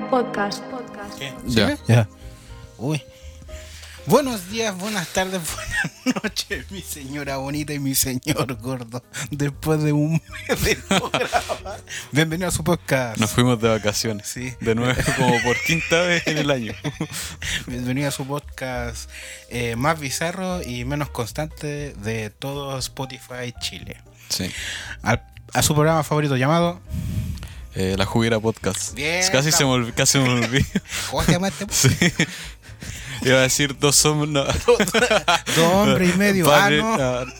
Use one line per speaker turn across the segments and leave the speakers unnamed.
Podcast. Podcast.
Ya.
Ya. Uy. Buenos días, buenas tardes, buenas noches, mi señora bonita y mi señor gordo. Después de un mes de no grabar. Bienvenido a su podcast.
Nos fuimos de vacaciones.
Sí.
De nuevo, como por quinta vez en el año.
Bienvenido a su podcast eh, más bizarro y menos constante de todo Spotify Chile.
Sí.
Al- a su programa favorito llamado.
Eh, la Juguera Podcast.
Bien,
casi, se me olvi- casi me olvidó.
¿Cómo se llama este?
Sí. Iba a decir dos hombres. No.
Dos hombres y medio.
Padre,
ah, no.
ah,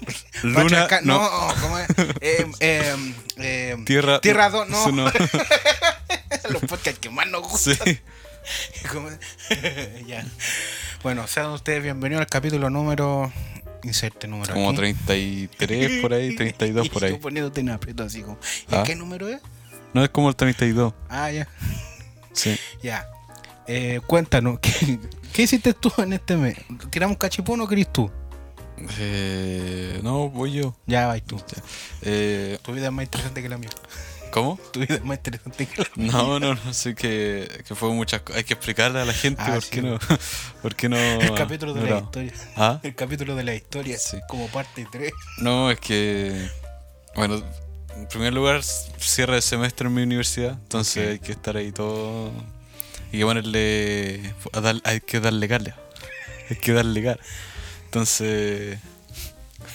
Luna. No.
no, ¿cómo es? Em, em, em,
Tierra.
Tierra 2, no.
No.
Los podcasts que más nos gustan.
Sí.
Ya. Bueno, sean ustedes bienvenidos al capítulo número. Inserte número.
Como
aquí.
33 por ahí, 32 por ahí.
Yo poniéndote en aprieto así como. ¿Y
Ah.
qué número es?
No es como el 32.
Ah, ya.
Sí.
Ya. Eh, cuéntanos, ¿qué, qué hiciste tú en este mes? ¿Tiramos cachipún o querís tú?
Eh, no, voy yo.
Ya, vais tú.
Eh,
Tu vida es más interesante que la mía.
¿Cómo?
Tu vida es más interesante que la mía.
No, no, no sé que, que fue muchas cosas. Hay que explicarle a la gente
Ah,
por,
sí.
qué no, por qué no.
El capítulo de
no
la historia.
¿Ah?
El capítulo de la historia.
Sí.
Como parte 3.
No, es que. Bueno, en primer lugar, cierre de semestre en mi universidad. Entonces hay que estar ahí todo. Hay que ponerle. a dar- hay que darle gala. Hay que darle gala. Entonces.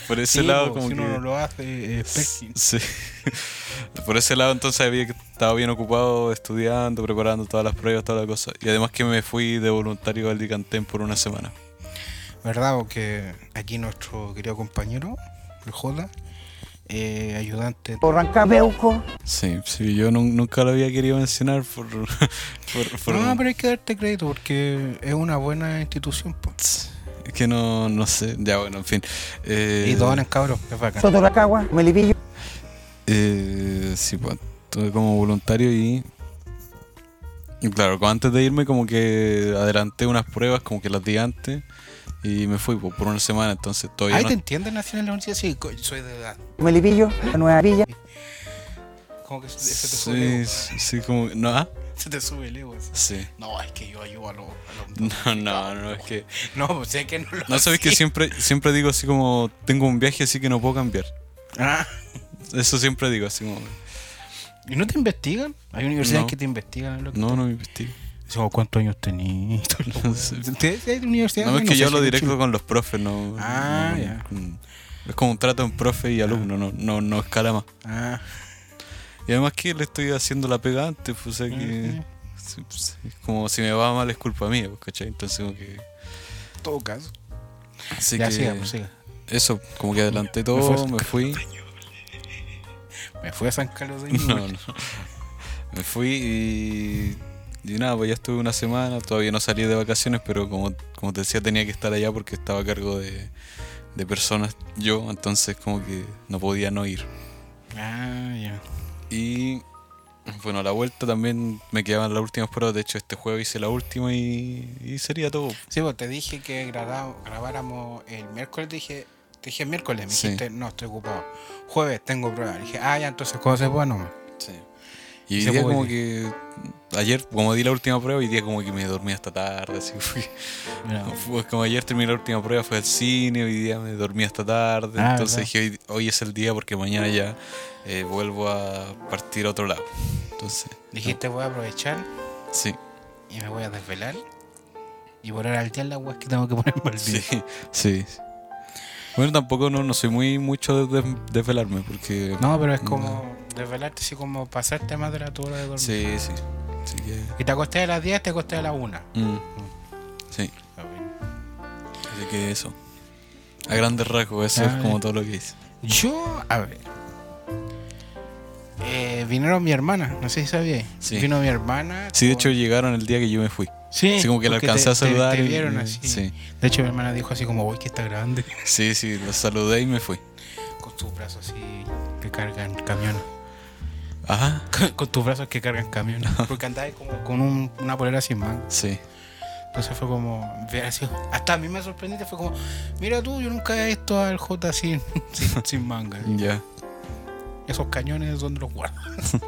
Por ese lado, como
si
que.
uno no lo hace, es.
Sí. Por ese lado entonces había que estaba bien ocupado estudiando, preparando todas las pruebas, todas las cosas. Y además que me fui de voluntario al Dicantén por una semana.
¿Verdad? Porque aquí nuestro querido compañero, el Joda, eh, ayudante.
Porrancabeuco.
Sí, sí, yo nun- nunca lo había querido mencionar por... por, por-
No, pero hay que darte crédito porque es una buena institución. po.
Es que no, no sé, ya bueno, en fin. Eh,
Y dones, cabrón, es bacán.
Soto la cagua, Melipillo.
Eh, sí, pues estuve como voluntario y... y claro, antes de irme como que adelanté unas pruebas, como que las di antes. Y me fui por una semana, entonces todavía
Ahí
no...
te entienden Nacional de la Universidad, sí, soy de edad.
Melipillo, la Nueva Villa.
Como que se, se te sube el ego.
Sí, sí, como... ¿No? ¿Ah?
Se te sube el ego. así.
Sí.
No, es que yo ayudo a los.
No, no, no, es que...
No, pues sé que no lo
No, sabes que siempre, siempre digo así como... Tengo un viaje así que no puedo cambiar.
Ah,
Eso siempre digo, así como...
¿Y no te investigan? Hay universidades
No.
que te investigan. en lo que
No, no me investigo.
Digo, ¿cuántos años tenías? ¿Ustedes hay universidades?
No, es que yo
en
directo con los profes, no...
Ah,
no-
ya.
con- Es como un trato en profe y alumno, no, no, no escala más.
Ah,
Y además que le estoy haciendo la pega antes, pues, o sea que... Pues, es como si me va mal es culpa mía, pues, ¿cachai? Entonces como que...
todo caso.
Así
ya,
que...
siga, pues, siga.
Eso, como que adelanté todo, me fui...
Me fui a San Carlos de
No,
Ñuble.
no. Me fui y, y nada, pues ya estuve una semana, todavía no salí de vacaciones, pero como, como te decía tenía que estar allá porque estaba a cargo de, de personas yo, entonces como que no podía no ir.
Ah, ya.
Y bueno, a la vuelta también me quedaban las últimas pruebas, de hecho este jueves hice la última y, y sería todo.
Sí, pues te dije que grabá- grabáramos el miércoles. Dije, te dije miércoles. Me
Sí.
dijiste, no, estoy ocupado. Jueves tengo prueba. Dije, ah, ya, entonces, ¿cómo se puede? No,
Y
Y
hoy día como que, ayer como di la última prueba, hoy día como que me dormí hasta tarde, así fui. Fue como ayer terminé la última prueba, fue al cine, hoy día me dormí hasta tarde,
Ah,
entonces dije hoy, hoy es el día porque mañana ya eh, vuelvo a partir a otro lado. Entonces,
dijiste, voy a aprovechar
sí,
y me voy a desvelar. Y poner al día las weas que tengo que ponerme al día.
sí, sí. Bueno, tampoco no, no soy muy mucho de- desvelarme porque...
No, pero es como desvelarte, así como pasarte más de la tu hora de dormir.
Sí, sí. Que...
Y te acosté a las 10, te acosté a las 1.
mm, sí, así que eso. A grandes rasgos, eso
Ah,
es como
ya.
todo lo que hice.
Yo, a ver. Eh, vinieron mi hermana, no sé si sabías.
Sí.
Vino mi hermana.
Sí, de hecho llegaron el día que yo me fui.
Sí,
Así como que la alcancé
te-
a saludar.
Te, te
y-
vieron así.
Sí,
De hecho, mi hermana dijo así como, uy, que está grande.
sí, sí, los saludé y me fui.
Con tus brazos así que cargan camiones.
Ajá,
con tus brazos que cargan camiones. Porque andaba como con un- una polera sin manga.
sí.
Entonces fue como, hasta a mí me sorprendiste, fue como, mira tú, yo nunca he visto al J sin, sin, sin manga.
Ya.
Esos cañones, ¿dónde los guardo?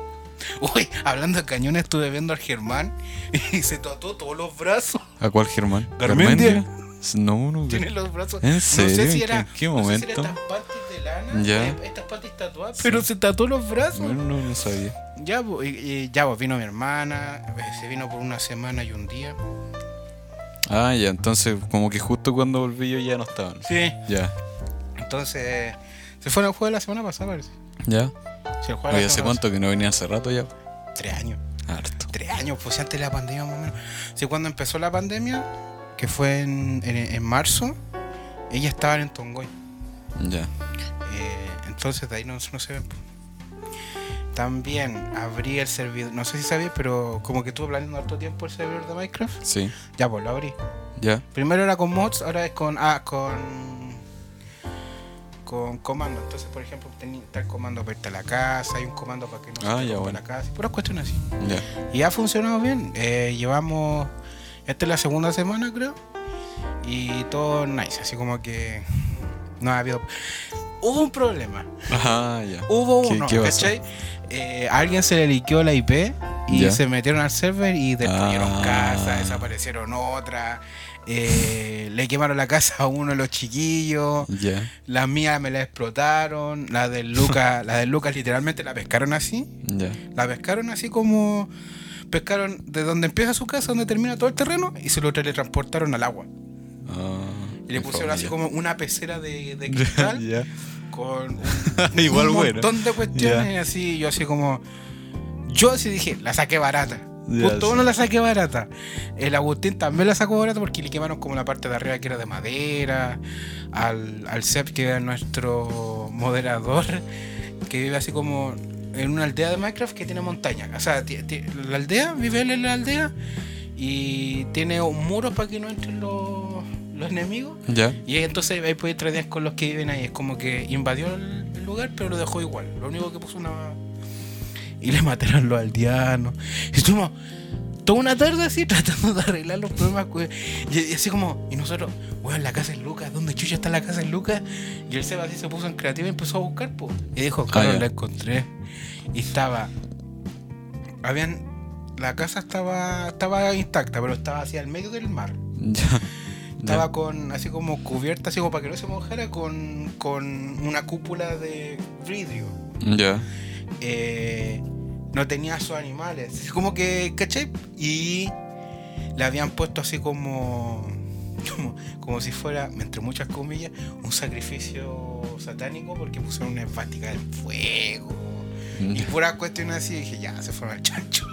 Uy, hablando de cañones, estuve viendo al Germán y se tatuó todos los brazos.
¿A cuál Germán?
Garmendia.
No, no.
Tiene los brazos.
¿En
No
serio?
sé si
¿En
era.
qué- qué
no sé si
momento?
era de lana.
Ya.
eh, tatuadas. Pero se tatuó los brazos.
No, no, no sabía.
Ya, ya, vino mi hermana. eh, Se vino por una semana y un día.
Ah, ya, entonces como que justo cuando volví yo ya no estaban.
Sí.
Ya,
Entonces. Se fue el juego de la semana pasada, parece.
ya.
De
Oye, ¿hace cuánto que no venía hace rato ya?
Tres años.
Harto.
Tres años, pues antes de la pandemia más o menos. Sí, cuando empezó la pandemia, que fue en, en, en marzo, ella estaba en Tongoy.
Ya.
Entonces de ahí no, no se ven. También abrí el servidor, no sé si sabías, pero como que estuve planeando harto tiempo el servidor de Minecraft.
Sí,
Ya, pues lo abrí.
ya.
Primero era con mods, ahora es con. Ah, con. Con comando. Entonces, por ejemplo, está el comando para irte a la casa, hay un comando para que no
Ah,
se te
bueno.
la casa, puras cuestiones así.
Ya.
Y ha funcionado bien. Eh, llevamos. Esta es la segunda semana, creo. Y todo nice. Así como que. No ha habido. Hubo un problema.
Ajá, ya.
Hubo
¿Qué-
uno,
qué?
¿cachai? Eh, a alguien se le liqueó la IP y
Ya.
se metieron al server y destruyeron
Ah.
casas, desaparecieron otras. eh, le quemaron la casa a uno de los chiquillos.
Ya.
Las mías me la explotaron. La del Lucas, la del Lucas literalmente la pescaron así.
Ya.
La pescaron así como pescaron de donde empieza su casa, donde termina todo el terreno, y se lo teletransportaron al agua.
Ah,
Y le pusieron así como una pecera de, de cristal con un,
Igual
un
bueno.
montón de cuestiones así. Yo así como. Yo así dije, la saqué barata. Justo
sí.
uno la saqué barata. El Agustín también la sacó barata porque le quemaron como la parte de arriba que era de madera. Al, al Sep, que era nuestro moderador, que vive así como en una aldea de Minecraft que tiene montaña. O sea, la aldea, vive él en la aldea y tiene un muro para que no entren los, los enemigos.
Ya.
Y entonces ahí puede tradear con los que viven ahí. Es como que invadió el, el lugar, pero lo dejó igual. Lo único que puso una. Y le mataron los aldeanos. Y estuvimos toda una tarde así tratando de arreglar los problemas. Y, así como. Y nosotros, weón, la casa es Lucas. ¿Dónde chucha está la casa en Lucas? Y el Seba así se puso en creativa y empezó a buscar, po. Y dijo, claro,
Ah, ya.
la encontré. Y estaba. Habían. La casa estaba, estaba intacta, pero estaba así al medio del mar.
Ya.
Estaba con así como cubierta, así como para que no se mojara, con, con una cúpula de vidrio.
Ya.
Eh, no tenía sus animales. Como que, ¿cachai? Y le habían puesto así como, como, como si fuera, entre muchas comillas, un sacrificio satánico porque pusieron una esvástica del fuego. Y
Ya.
pura cuestión así, y dije, ya, se fueron al chancho.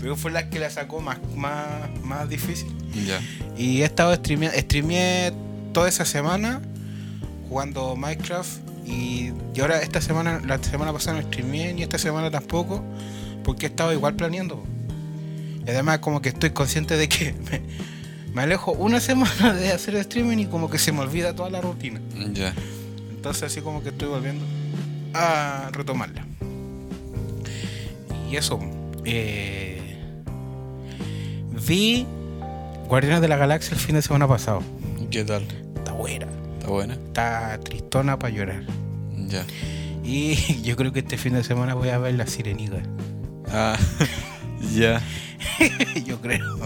Pero fue la que la sacó más, más, más difícil.
Ya.
Y he estado streameando, streameé toda esa semana jugando Minecraft y, y ahora esta semana, la semana pasada no streameé ni esta semana tampoco porque he estado igual planeando. Y además como que estoy consciente de que me, me alejo una semana de hacer streaming y como que se me olvida toda la rutina.
Ya.
Entonces así como que estoy volviendo a retomarla. Y eso. eh, vi Guardianes de la Galaxia el fin de semana pasado.
¿Qué tal?
Está buena.
¿Está buena?
Está tristona para llorar.
Ya.
Y yo creo que este fin de semana voy a ver La Sirenita.
Ah, ya.
yo creo.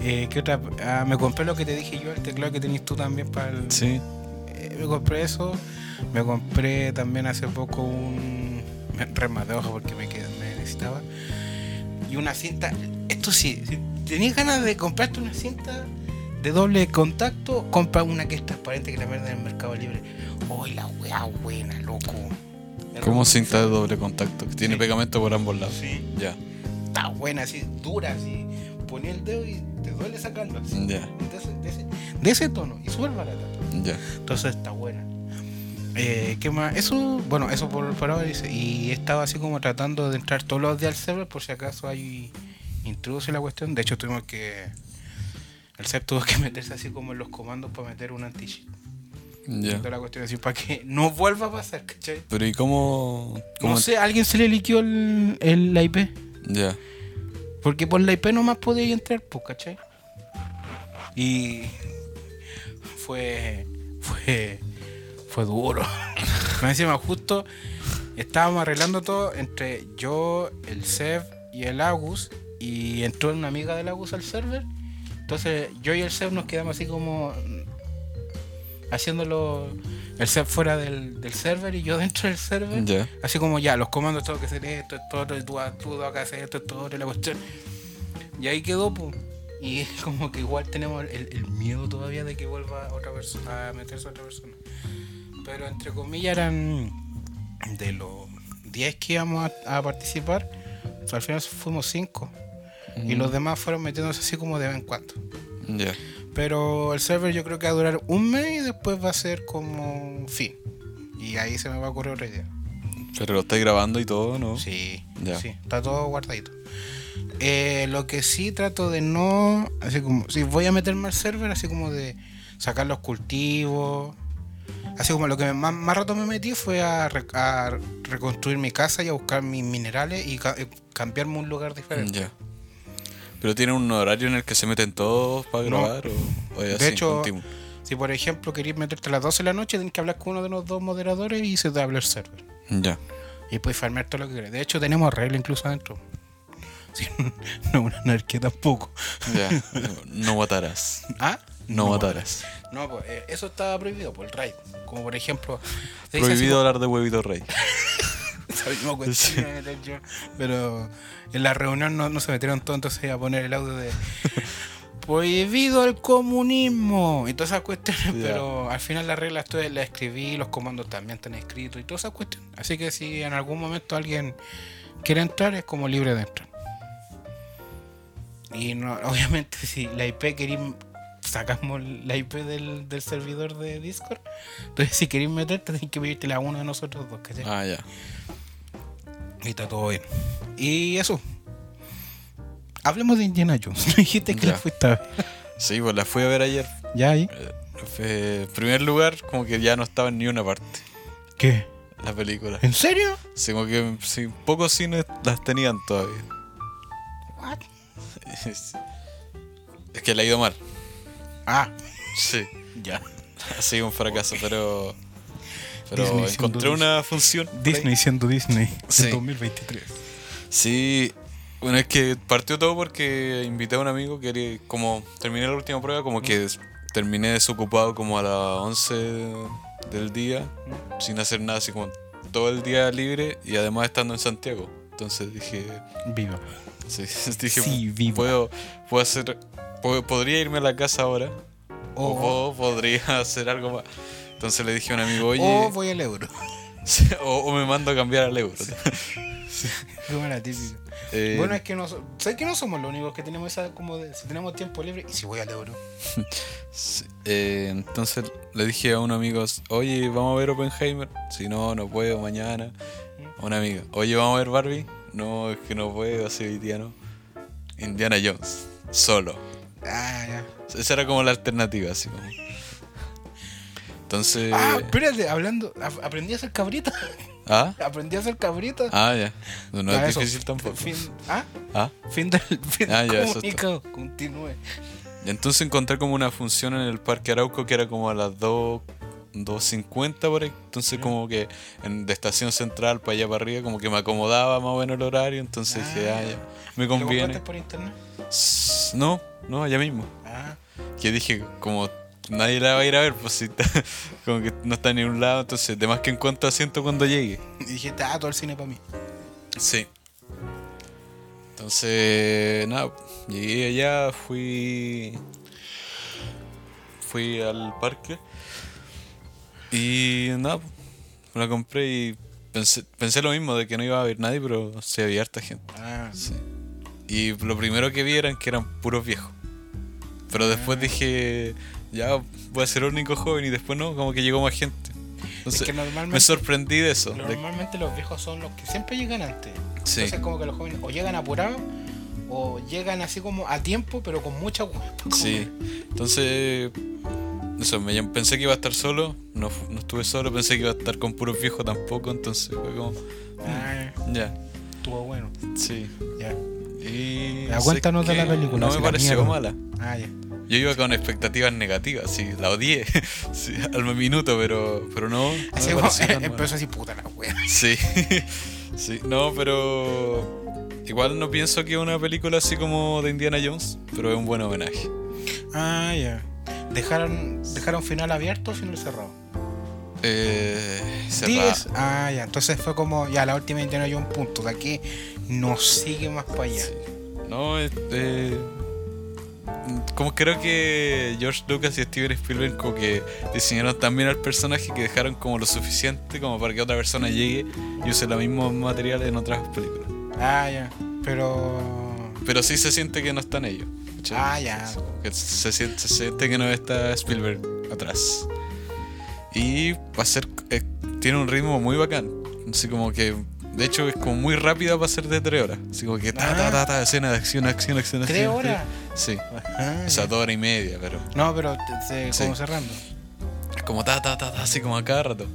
Eh, ¿qué otra? Ah, me compré lo que te dije yo, el teclado que tenías tú también para el...
Sí.
Eh, me compré eso. Me compré también hace poco un rema de hoja porque me necesitaba. Y una cinta. Esto sí, si tenías ganas de comprarte una cinta de doble contacto, compra una que es transparente que la venden en el Mercado Libre. ¡Uy, la weá buena, loco!
¿Cómo cinta de doble contacto? Que tiene
Sí.
pegamento por ambos lados.
Sí,
Ya.
está buena, así, dura, así. Ponía el dedo y te duele sacarlo. Así.
Ya.
De, ese, de ese- de ese tono, y súper barata.
Ya.
Entonces está buena. Eh, ¿Qué más? Eso, bueno, eso por, por ahora dice. Y he estado así como tratando de entrar todos los días al server por si acaso hay introduce la cuestión. De hecho, tuvimos que. El server tuvo que meterse así como en los comandos para meter un anti-cheat.
Ya.
La cuestión así para que no vuelva a pasar, ¿cachai?
Pero ¿y cómo? cómo
No sé, ¿a alguien se le liqueó el, el- la IP.
Ya.
Porque por la IP nomás podía entrar, pues, ¿cachai? Y fue. fue. fue duro. Me encima justo estábamos arreglando todo entre yo, el Seb y el Agus. Y entró una amiga del Agus al server. Entonces yo y el Seb nos quedamos así como haciéndolo el Seb fuera del, del server y yo dentro del server. Así como ya, los comandos tengo que hacer esto, esto, otro, y tú, tú tengo que hacer esto, esto, otro, y la cuestión. Y ahí quedó, pues. Y como que igual tenemos el, el miedo todavía de que vuelva otra persona a meterse otra persona. Pero entre comillas eran de los 10 que íbamos a, a participar, o sea, al final fuimos 5. Y los demás fueron metiéndose así como de vez en cuando.
Ya.
Pero el server yo creo que va a durar un mes y después va a ser como fin. Y ahí se me va a ocurrir otra idea.
Pero lo estáis grabando y todo, ¿no?
Sí,
Ya.
sí, está todo guardadito. Eh, lo que sí trato de no, así como, si voy a meterme al server, así como de sacar los cultivos, así como lo que más, más rato me metí fue a, re- a reconstruir mi casa y a buscar mis minerales y ca- eh, cambiarme un lugar diferente.
Ya. Pero tiene un horario en el que se meten todos para
No.
grabar o, o
De
así,
hecho,
continuo?
Si por ejemplo queréis meterte a las 12 de la noche, tenés que hablar con uno de los dos moderadores y se te habla el server.
Ya.
Y puedes farmear todo lo que quieras. De hecho, tenemos regla incluso adentro. Sí, no una anarquía tampoco.
Ya. No matarás.
¿Ah?
No matarás.
No, pues eh, eso estaba prohibido por el raid. Como por ejemplo.
Prohibido hablar de huevito rey.
No, cuento,
Sí.
Pero en la reunión no, no se metieron todos, entonces a poner el audio de. Prohibido el comunismo y todas esas cuestiones, pero al final las reglas todas las escribí, los comandos también están escritos y todas esas cuestiones. Así que si en algún momento alguien quiere entrar, es como libre de entrar. Y no, obviamente si la IP queréis, sacamos la IP del, del servidor de Discord, entonces si queréis meterte tenéis que pedirte a uno de nosotros dos, ¿cachai?
Ah, ya.
Está todo bien. Y eso. Hablemos de Indiana Jones. Me dijiste que
Ya.
la fuiste a ver.
Sí, pues la fui a ver ayer.
¿Ya ahí?
Eh, en primer lugar, como que ya no estaba en ni una parte
¿Qué?
la película.
¿En serio?
Sí, como que sí, pocos cines las tenían todavía.
What?
Es, es que le ha ido mal.
Ah,
Sí.
ya.
Ha sido un fracaso, pero. Pero
Disney
encontré
Disney.
una función.
Disney siendo Disney.
Sí.
En 2023.
Sí, bueno, es que partió todo porque invité a un amigo que como terminé la última prueba, como que terminé desocupado como a las 11 del día, sin hacer nada, así como todo el día libre y además estando en Santiago. Entonces dije,
Viva.
sí, dije
Sí, viva.
puedo, puedo hacer, puedo- podría irme a la casa ahora o,
O,
o podría hacer algo más. Entonces le dije a un amigo, oye,
o voy al euro.
o, o me mando a cambiar al euro.
Como la típica.
Eh,
Bueno, es que no, sé que no somos los únicos que tenemos esa como de, si tenemos tiempo libre y si voy al euro.
Sí, eh, entonces le dije a unos amigos, oye, vamos a ver Oppenheimer. Si no, no puedo, mañana. A una amiga, oye, vamos a ver Barbie. No, es que no puedo, así hoy día no. Indiana Jones, solo.
Ah, ya.
Esa era como la alternativa, así como. Entonces.
Ah, espérate, hablando, ap- aprendí a hacer cabrita.
¿Ah?
aprendí a hacer cabrita.
Ah, ya. No, no
Ya,
es
eso.
difícil tampoco.
Fin, ¿ah?
Ah,
Fin del, fin
Ah, ya, eso
comunicado. Continúe.
y entonces encontré como una función en el Parque Arauco que era como a las 2. 2.50 por ahí, entonces como que en, de estación central para allá para arriba como que me acomodaba más o menos el horario, entonces dije,
Ah,
ah,
ya.
me
¿Lo
conviene.
compraste por internet?
No, no, allá mismo.
Ah,
Que dije, como nadie la va a ir a ver, pues si está, como que no está en ningún lado, entonces de más que encuentro asiento cuando llegue.
y dijiste, ah, todo el cine para mí.
Sí. Entonces, nada, llegué allá, fui. Fui al parque. Y nada, la compré y pensé, pensé lo mismo, de que no iba a haber nadie, pero sí había harta gente.
Ah,
Sí. Y lo primero que vi eran que eran puros viejos. Pero después
Ah.
dije, ya voy a ser el único joven y después no, como que llegó más gente. Entonces,
que normalmente-
me sorprendí de eso. de-
Normalmente los viejos son los que siempre llegan antes.
Sí.
Entonces como que los jóvenes o llegan apurados o llegan así como a tiempo pero con mucha.
Sí, entonces eso, me pensé que iba a estar solo, no, no estuve solo, pensé que iba a estar con puros viejos tampoco, entonces fue como,
Ah,
ya,
estuvo bueno.
sí.
Ya.
Y
Ya,
sé
cuéntanos de la película,
No me pareció
mierda.
mala.
Ah, ya.
Yo iba con expectativas negativas, sí, la odié sí, al minuto, pero, pero no. no
Así como, empezó así, puta la wea.
Sí, sí, no, pero igual no pienso que una película así como de Indiana Jones, pero es un buen homenaje.
Ah, ya. ¿Dejaron, ¿Dejaron final abierto o final cerrado?
Eh.
Diez. Ah, ya. Entonces fue como, ya, la última Indiana Jones, punto. De aquí no sigue más para allá.
No, este. Como creo que George Lucas y Steven Spielberg como que diseñaron también al personaje que dejaron como lo suficiente como para que otra persona llegue y use los mismos materiales en otras películas.
Ah, ya. Pero.
Pero sí se siente que no están ellos. ¿cachai?
Ah, ya.
Que se, siente, se siente que no está Spielberg atrás. Y va a ser. eh, tiene un ritmo muy bacán. Así como que. De hecho, es como muy rápida para ser de tres horas. Así como que ta, ta, ta, ta, escena de acción, acción, acción,
¿Tres
acción.
horas?
Sí.
Ah,
O sea, dos horas y media, pero.
No, pero se-
Sí.
como cerrando.
Es como ta, ta, ta, ta, así como a cada rato.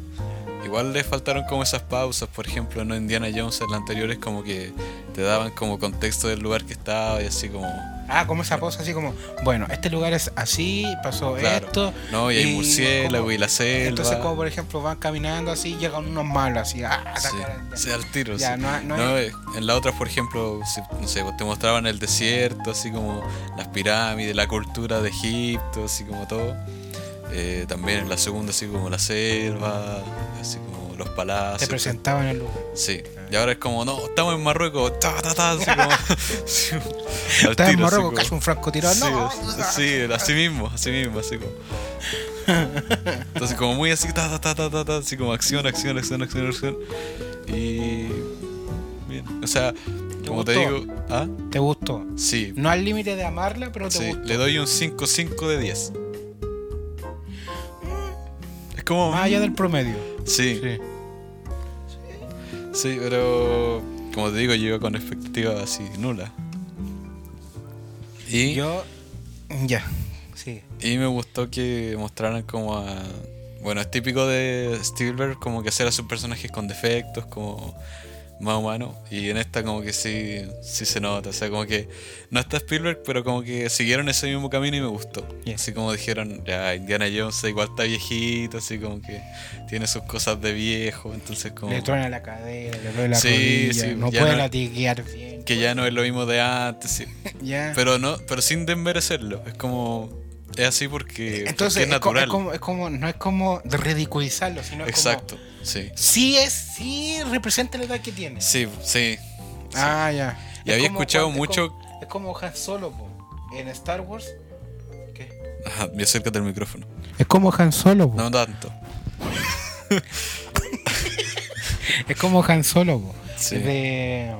Igual le faltaron como esas pausas, por ejemplo, en Indiana Jones en las anteriores como que te daban como contexto del lugar que estaba y así como...
Ah, como esa pausa así como, bueno, este lugar es así, pasó
Claro.
esto.
No, y hay murciélago y la selva.
Entonces, como por ejemplo van caminando así, llegan unos malos así, ah,
Sí, sí, al tiro.
Ya,
sí.
no- no
No,
hay-
eh, en la otra, por ejemplo, si- no sé, te mostraban el desierto, así como las pirámides, la cultura de Egipto, así como todo. Eh, también en la segunda, así como la selva, así como los palacios.
Te presentaban el lugar.
Sí, y ahora es como, no, estamos en Marruecos, ta, ta, ta, así como.
Estás en Marruecos, casi un francotirador.
Sí,
no,
sí, así mismo, así mismo, así como. Entonces, como muy así, ta, ta, ta, ta, así como acción, acción, acción, acción, acción. Y. Bien, o sea, como te digo, ¿ah?
Te gustó.
Sí,
No al límite de amarla, pero te
sí,
gustó.
le doy un 5-5 de 10. Es como.
Más allá del promedio.
Sí,
Sí.
Sí, pero como te digo, yo iba con expectativas así nulas. Y,
Yo, ya, sí.
y me gustó que mostraran como a... Bueno, es típico de Spielberg como que hacer a sus personajes con defectos, como más humanos. Y en esta como que sí, sí se nota. O sea, como que no está Spielberg, pero como que siguieron ese mismo camino y me gustó.
Yeah.
Así como dijeron, ya Indiana Jones igual está viejito, así como que tiene sus cosas de viejo. Entonces como...
Le truena la cadera, le duele la
Sí,
rodilla,
sí,
no puede
no-
latiguear bien.
que ya no es lo mismo de antes, sí. Pero no, pero sin desmerecerlo, es como es así porque,
Entonces,
es natural.
es como, es como, no es como ridiculizarlo, sino es
Exacto,
como,
sí.
sí es, sí representa la edad que tiene.
Sí, sí.
Ah, ya.
Y
Es
había
como
escuchado
cuando- es
mucho-
como- Es como, Han Solo, po, en Star Wars. ¿Qué?
Ajá, y acércate al micrófono.
Es como Han Solo, po.
No tanto.
Es como Han Solo, po.
Sí.
De,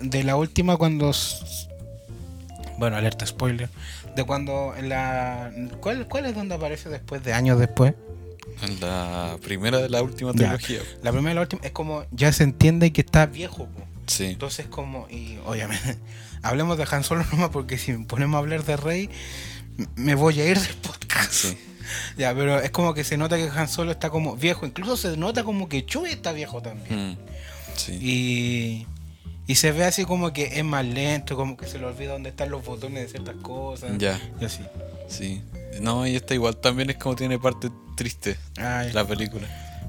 de, la última cuando... Bueno, alerta spoiler. De cuando en la... ¿Cuál, ¿Cuál es donde aparece después de años después?
En la primera de la última
Ya.
trilogía.
La primera y la última es como... Ya se entiende que está viejo, po.
Sí.
Entonces como... Y obviamente... Hablemos de Han Solo nomás porque si ponemos a hablar de Rey... Me voy a ir del podcast.
Sí.
Ya, pero es como que se nota que Han Solo está como viejo. Incluso se nota como que Chewie está viejo también.
Mm, sí.
Y, y se ve así como que es más lento, como que se le olvida dónde están los botones de ciertas cosas.
Ya,
Y así.
sí. No, y esta igual también es como tiene parte triste
Ay,
la película.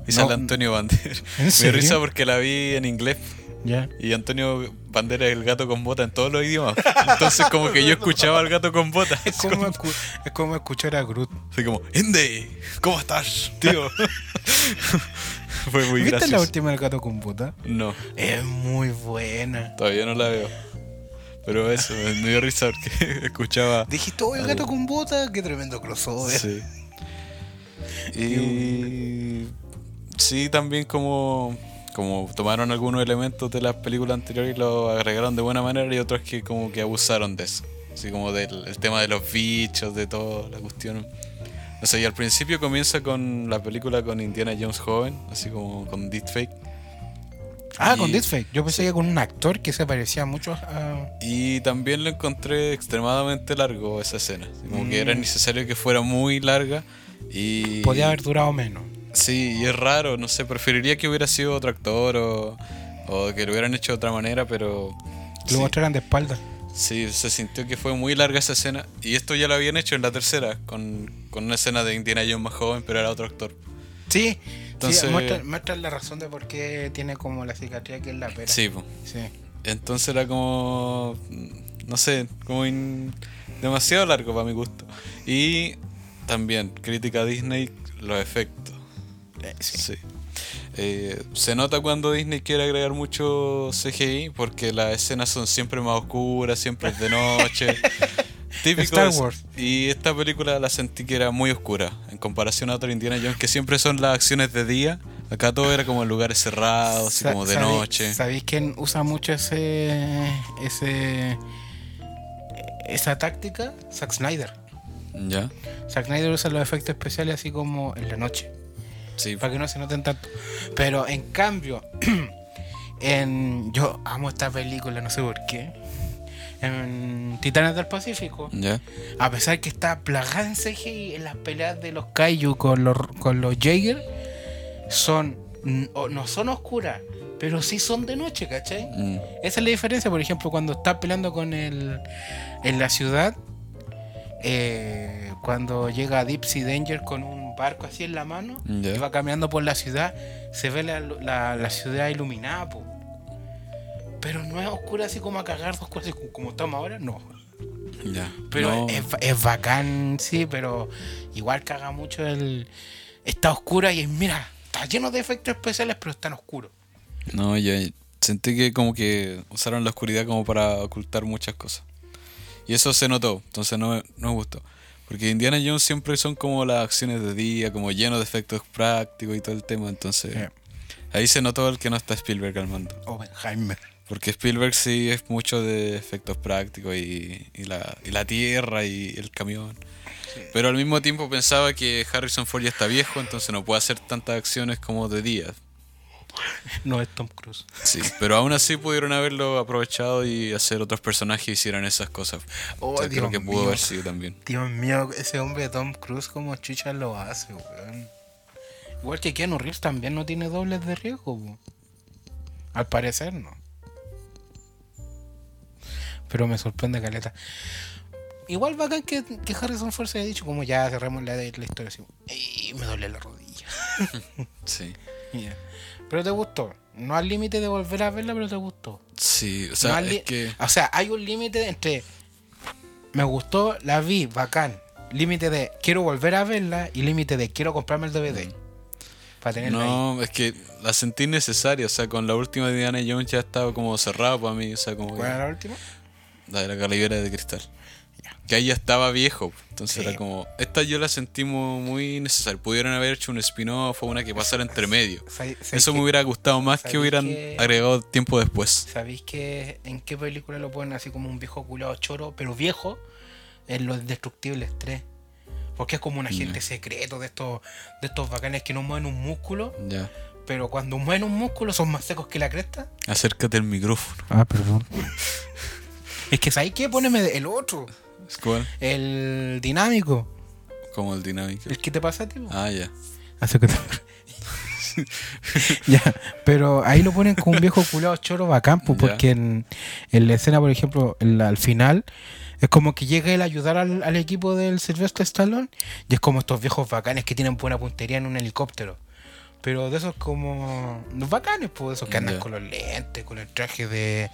Y
No,
sale Antonio Banderas.
¿en
Me risa porque la vi en inglés.
Ya.
Y Antonio Bandera es el gato con bota en todos los idiomas. Entonces como que yo escuchaba al gato con bota.
Es como, es como escuchar a Groot.
Así como, Ende, ¿cómo estás, tío? Fue muy
¿Viste
gracioso.
la última del gato con bota?
No,
Es muy buena.
todavía no la veo. Pero eso, me dio risa porque escuchaba.
Dijiste, oh, el gato con bota, qué tremendo crossover.
Sí. Y sí, también como, como tomaron algunos elementos de las películas anteriores y lo agregaron de buena manera y otros que como que abusaron de eso. Así como del el tema de los bichos, de toda la cuestión. No sé, y al principio comienza con la película con Indiana Jones joven, así como con Deepfake.
Ah,
Y-
con Deepfake. Yo pensé que con un actor que se parecía mucho a...
Y también lo encontré extremadamente largo esa escena. Como que era
Mm.
necesario que fuera muy larga y...
Podía haber durado menos.
Sí, y es raro, no sé, preferiría que hubiera sido otro actor o, o que lo hubieran hecho de otra manera, pero...
Lo
sí,
mostraran de espalda.
Sí, se sintió que fue muy larga esa escena. Y esto ya lo habían hecho en la tercera, con, con una escena de Indiana Jones más joven, pero era otro actor.
Sí,
Entonces-
sí, muestra, muestra la razón de por qué tiene como la cicatriz aquí en la pera.
Sí, po.
Sí.
Entonces era como. No sé, como in- demasiado largo para mi gusto. Y también, crítica a Disney, los efectos.
Eh, sí.
Sí. Eh, se nota cuando Disney quiere agregar mucho CGI porque las escenas son siempre más oscuras, siempre es de noche. Típico
Star Wars.
Y esta película la sentí que era muy oscura en comparación a otra Indiana Jones que siempre son las acciones de día. Acá todo era como en lugares cerrados, así
Sa-
como de
¿sabéis-
noche.
¿Sabéis quién usa mucho ese. ese. esa táctica? Zack Snyder.
¿Ya?
Zack Snyder usa los efectos especiales así como en la noche.
Sí.
para que no se noten tanto. Pero en cambio, en yo amo esta película, no sé por qué. En Titanes del Pacífico, a pesar que está plagada en CGI en las peleas de los Kaiju con los con los Jaeger, son no son oscuras, pero sí son de noche, ¿cachai?
Mm.
Esa es la diferencia, por ejemplo, cuando está peleando con el en la ciudad, eh, cuando llega Dipsy Danger con un barco así en la mano
Ya.
y va caminando por la ciudad, se ve la, la- la ciudad iluminada, po. pero no es oscura así como a cagar dos cosas como, estamos ahora, no.
Ya.
Pero
No,
es, es bacán, sí, pero igual caga mucho el... Está oscura y mira, está lleno de efectos especiales, pero están oscuros.
No, ya sentí que como que usaron la oscuridad como para ocultar muchas cosas. Y eso se notó, entonces no, no me gustó. Porque Indiana Jones siempre son como las acciones de día, como lleno de efectos prácticos y todo el tema, entonces ahí se notó el que no está Spielberg al mando.
Oppenheimer.
Porque Spielberg sí es mucho de efectos prácticos y, y la, y la tierra y el camión. Pero al mismo tiempo pensaba que Harrison Ford ya está viejo, entonces no puede hacer tantas acciones como de día.
No es Tom Cruise.
Sí, pero aún así pudieron haberlo aprovechado y hacer otros personajes que hicieran esas cosas.
Oh,
O sea, creo que pudo
mío.
haber sido también.
Dios mío, ese hombre de Tom Cruise como chucha lo hace, weón. Igual que Keanu Reeves también no tiene dobles de riesgo, po. Al parecer no. Pero me sorprende caleta. Igual bacán que, que Harrison Ford se haya dicho como ya cerramos la, la historia así. Y me duele la rodilla.
Sí.
Ya. Pero te gustó. No al límite de volver a verla, pero te gustó.
Sí, o sea, es que.
o sea, hay un límite entre me gustó, la vi, bacán. Límite de quiero volver a verla y límite de quiero comprarme el DVD. Para tenerla ahí.
No, es que la sentí necesaria. O sea, con la última de Diana Jones ya estaba como cerrado para mí. O sea, como
¿Cuál era la última?
la de la calibera de cristal. Que ahí ya estaba viejo. Entonces
Sí.
era como. Esta yo la sentí mu- muy necesaria. Pudieron haber hecho un spin-off o una que pasara entre medio.
¿Sabéis- sabéis
Eso me hubiera gustado más que
¿sabéis
hubieran
que-
agregado tiempo después.
¿Sabéis que en qué película lo ponen así como un viejo culado choro, pero viejo? En Los Indestructibles 3. Porque es como un agente secreto de estos, de estos bacanes que no mueven un músculo,
Ya.
pero cuando mueven un músculo son más secos que la cresta.
Acércate al micrófono.
Ah, perdón. es que ¿sabéis qué? Póneme el otro.
¿Cuál?
El dinámico.
Como el dinámico.
El que te pasa a ti.
Ah, ya.
Acércate. ya, pero ahí lo ponen con un viejo culado choro bacán, pues, porque en, en la escena, por ejemplo, en la- al final, es como que llega él a ayudar al, al equipo del Sylvester Stallone, y es como estos viejos bacanes que tienen buena puntería en un helicóptero. Pero de esos como... Los bacanes, pues, esos que andan con los lentes, con el traje de,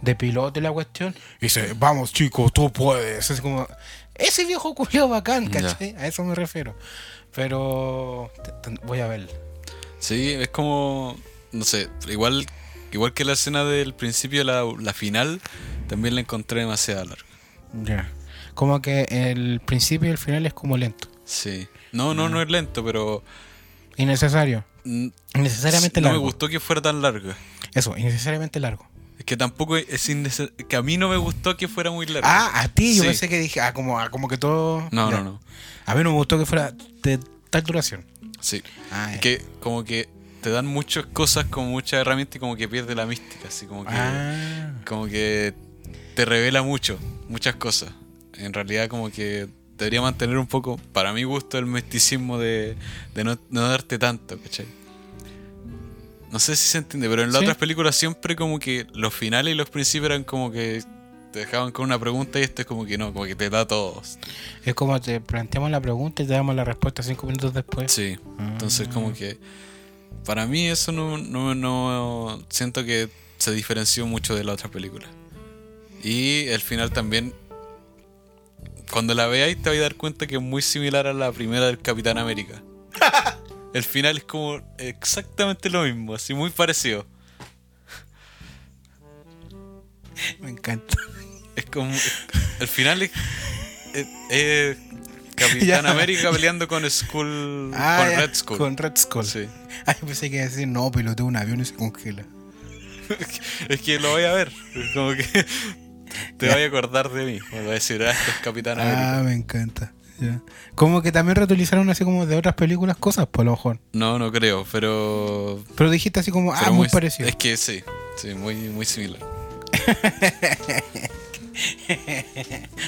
de piloto y la cuestión. Y dice, vamos chicos, tú puedes. Es como... Ese viejo culiao bacán. ¿cachai? A eso me refiero. Pero... te- te- voy a verlo.
Sí, es como. No sé, igual, igual que la escena del principio, la, la final, también la encontré demasiado larga.
Ya. Como que el principio y el final es como lento.
Sí. No, no, no es lento, pero.
Innecesario.
mm,
Innecesariamente
no
largo.
me gustó que fuera tan larga.
Eso, innecesariamente largo.
Es que tampoco es innece- que a mí no me gustó que fuera muy larga.
Ah, a ti, yo
Sí.
pensé que dije, ah, como, ah, como que todo.
No,
Ya.
no, no.
A mí no me gustó que fuera de tal duración.
Sí.
Ah,
Es que como que te dan muchas cosas con muchas herramientas y como que pierde la mística, así como que
Ah,
como que te revela mucho, muchas cosas. En realidad como que debería mantener un poco, para mi gusto, el misticismo de, de no, no darte tanto, ¿cachai? No sé si se entiende, pero en las
Sí.
otras películas siempre como que los finales y los principios eran como que te dejaban con una pregunta y este es como que no, como que te da todos.
Es como te planteamos la pregunta y te damos la respuesta cinco minutos después.
Sí, entonces como que para mí eso no, no, no siento que se diferenció mucho de la otra película. Y el final también, cuando la veáis te vais a dar cuenta que es muy similar a la primera del Capitán América. el final es como exactamente lo mismo, así muy parecido.
Me encanta.
Es como. El final es. es- es Capitán
Ya.
América peleando con Skull.
Ah,
con
ya,
Red Skull.
Con Red Skull.
Sí.
Ay, pensé que iba a decir, no, pilotea un avión y se congela.
Es que lo voy a ver. Es como que. Te voy a acordar de mí. Me voy a decir, ah, es Capitán
Ah,
América.
me encanta. Ya. Como que también reutilizaron así como de otras películas cosas, por lo mejor.
No, no creo, pero.
Pero dijiste así como, ah, muy, parecido.
Es que sí. Sí, muy, muy similar.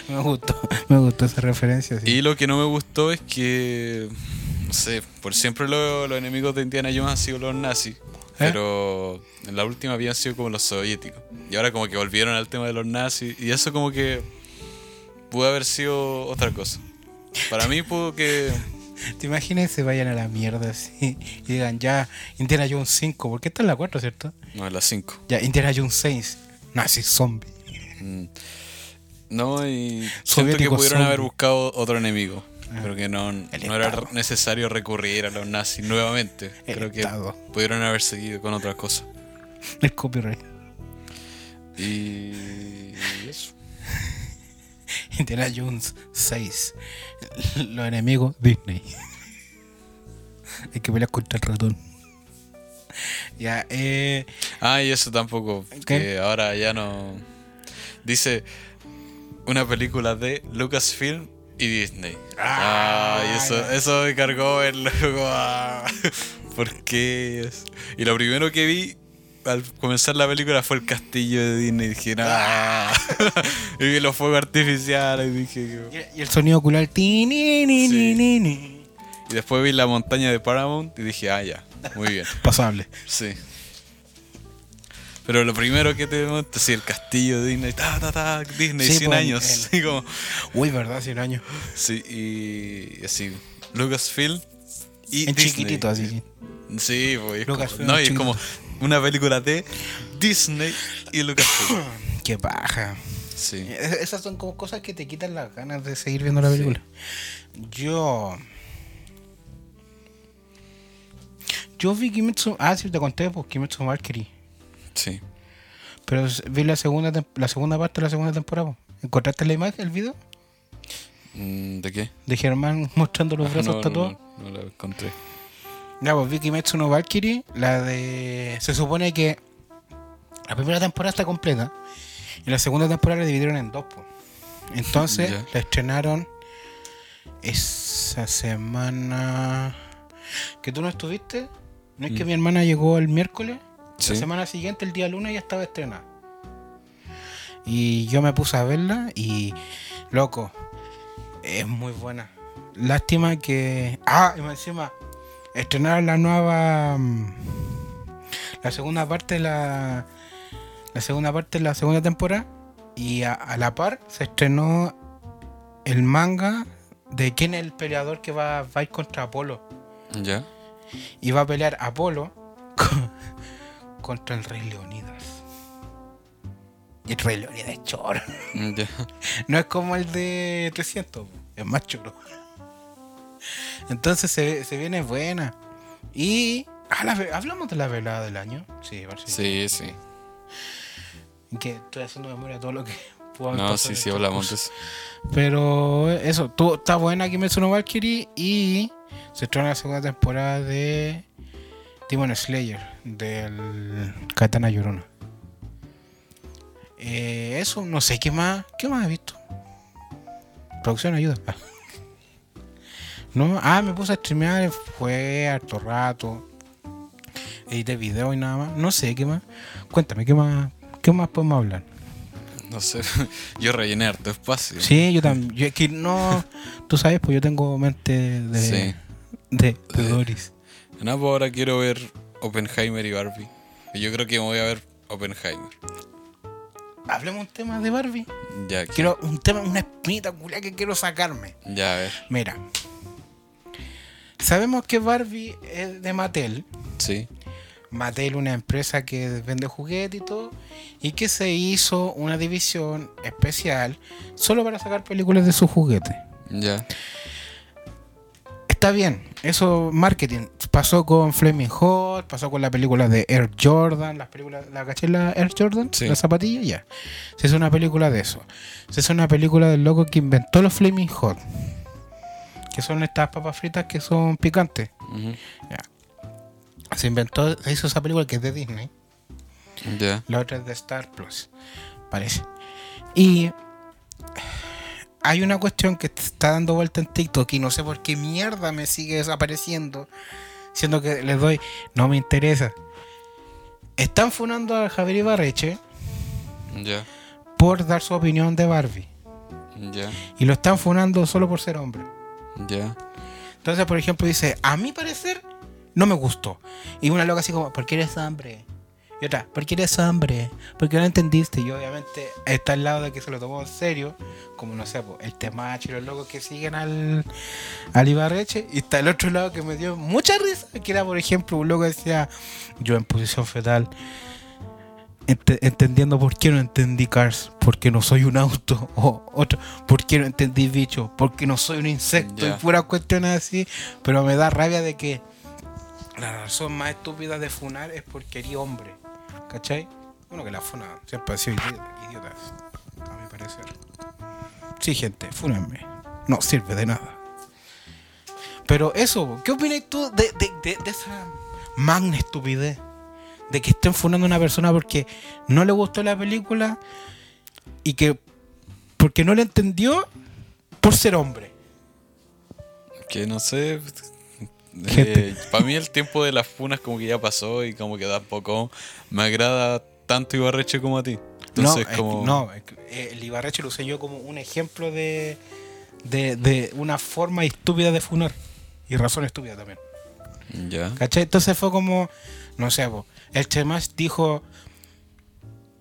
Me gustó, me gustó esa referencia. Sí.
Y lo que no me gustó es que. Sé, por siempre lo- los enemigos de Indiana Jones han sido los nazis.
¿Eh?
Pero en la última habían sido como los soviéticos. Y ahora como que volvieron al tema de los nazis. Y eso como que pudo haber sido otra cosa. Para mí pudo que...
¿Te imaginas que se vayan a la mierda así y digan ya Indiana Jones 5? Porque esta es la 4, ¿cierto?
No, en las 5.
Ya, Indiana Jones 6. Nazi zombie.
Mm. No, y siento que
Soviético
pudieron haber buscado otro enemigo.
Ah.
Pero que no, no era necesario recurrir a los nazis nuevamente.
El
Creo que
Estado.
pudieron haber seguido con otras cosas.
El copyright.
Y eso.
Indiana Jones 6. Los enemigos Disney. Hay que pelear contra el ratón. Ya, eh.
Ah, y eso tampoco.
¿Qué?
Que ahora ya no. Dice una película de Lucasfilm y Disney. Ah, y eso, eso me cargó el loco. Ah, ¿Por qué? es? Y lo primero que vi al comenzar la película fue el castillo de Disney. Y dije, ah. y vi los fuegos artificiales. Y dije,
Y el sonido ocular. ti, ni, ni, ni,
Sí.
ni, ni.
y después vi la montaña de Paramount y dije, ah, ya, muy bien.
Pasable.
Sí. Pero lo primero que te monta, sí, el castillo de Disney, ta, ta, ta, Disney,
Sí,
100
pues,
años.
el-
así como,
Uy, ¿verdad? 100 años.
sí, y así, Lucasfilm y
En
Disney.
chiquitito, así.
Sí, pues,
Lucasfilm
no, y es como una película de Disney y Lucasfilm.
Qué paja.
Sí.
Es- Esas son como cosas que te quitan las ganas de seguir viendo la película. Yo. Yo vi Kimetsu. Ah, sí, te conté, pues Kimetsu Valkyrie.
Sí.
Pero vi la segunda, la segunda parte de la segunda temporada. po. ¿Encontraste la imagen, el video?
Mm, ¿De qué?
De Germán mostrando los
Ah,
brazos
no,
tatuados.
no, no, no la encontré.
Ya, pues vi Kimetsu no Valkyrie, la de... Se supone que la primera temporada está completa y la segunda temporada la dividieron en dos, po. Entonces la estrenaron esa semana... ¿Que tú no estuviste? ¿No es que
Mm.
mi hermana llegó el miércoles?
Sí.
La semana siguiente, el día lunes, ya estaba estrenada. Y yo me puse a verla y... Loco, es muy buena. Lástima que... Ah, y encima estrenaron la nueva mm, la segunda parte de la la segunda parte de la segunda temporada y a, a la par se estrenó el manga de quién es el peleador que va, va a ir contra Apolo
¿Ya?
y va a pelear Apolo con- contra el Rey Leonidas. Y el Rey Leonidas es choro.
Mm,
no es como el de 300 es más choro. Entonces se, se viene buena. Y ah, la hablamos de la velada del año. Sí,
Sí, sí.
que estoy haciendo memoria de todo lo que haber
No, sí, sí, hablamos de eso.
Pero eso, tú, está buena Kimetsu no Valkyrie y se estrena la segunda temporada de Demon Slayer del Katana Llorona. Eh, eso, no sé qué más, qué más he visto. Producción ayuda. No, ah, me puse a streamear, fue harto rato. Edité video y nada más. No sé qué más. Cuéntame, ¿qué más, qué más podemos hablar?
No sé. Yo rellené harto espacio.
Sí, yo también. Yo es que no. Tú sabes, pues yo tengo mente de.
Sí.
De, de Doris.
Pues ahora quiero ver Oppenheimer y Barbie. Yo creo que me voy a ver Oppenheimer.
hablemos un tema de Barbie.
Ya,
Quiero un tema, una espinita culia que quiero sacarme.
ya, a ver.
Mira. Sabemos que Barbie es de Mattel.
Sí.
Mattel, una empresa que vende juguetes y todo, y que se hizo una división especial solo para sacar películas de sus juguetes.
Ya.
Está bien, eso marketing. Pasó con Flaming Hot, pasó con la película de Air Jordan, las películas, ¿la caché la Air Jordan?
Sí.
La zapatilla, ya. Se hizo una película de eso. Se hizo una película del loco que inventó los Flaming Hot. Que son estas papas fritas que son picantes.
Ujú.
Se inventó, se hizo esa película que es de Disney. La otra es de Star Plus, parece. Y hay una cuestión que está dando vuelta en TikTok y no sé por qué mierda me sigue desapareciendo. Siendo que les doy, no me interesa. Están funando a Javier Ibarreche por dar su opinión de Barbie.
Ya.
Y lo están funando solo por ser hombre.
Ya.
Entonces, por ejemplo, dice, a mi parecer, no me gustó. Y una loca así como, ¿por qué eres hombre? Y otra, ¿por qué eres hombre? Porque no entendiste. Y obviamente está al lado de que se lo tomó en serio, como no sé, po, el temacho y los locos que siguen al, al Ibarreche. Y está el otro lado que me dio mucha risa, que era, por ejemplo, un loco que decía, yo en posición fetal, ent- entendiendo por qué no entendí Cars, porque no soy un auto. O otro, ¿por qué no entendí bicho? Porque no soy un insecto. Y puras cuestiones así. Pero me da rabia de que la razón más estúpida de funar es porque eres hombre. ¿Cachai? Bueno, que la funa siempre ha sido idiota, idiotas, a mi parecer. Sí, gente, fúnenme. No sirve de nada. Pero eso, ¿qué opinas tú de, de- de- esa magna estupidez? De que estén funando a una persona porque no le gustó la película y que porque no le entendió por ser hombre.
Que no sé.
Gente.
para mí el tiempo de las funas como que ya pasó y como que tampoco me agrada tanto Ibarreche como a ti.
no,
Entonces como...
no, eh, el Ibarreche lo usé yo como un ejemplo de, de, de una forma estúpida de funar. Y razón estúpida también.
Ya.
¿Cachai? Entonces fue como, no sé, po, el Chemas dijo,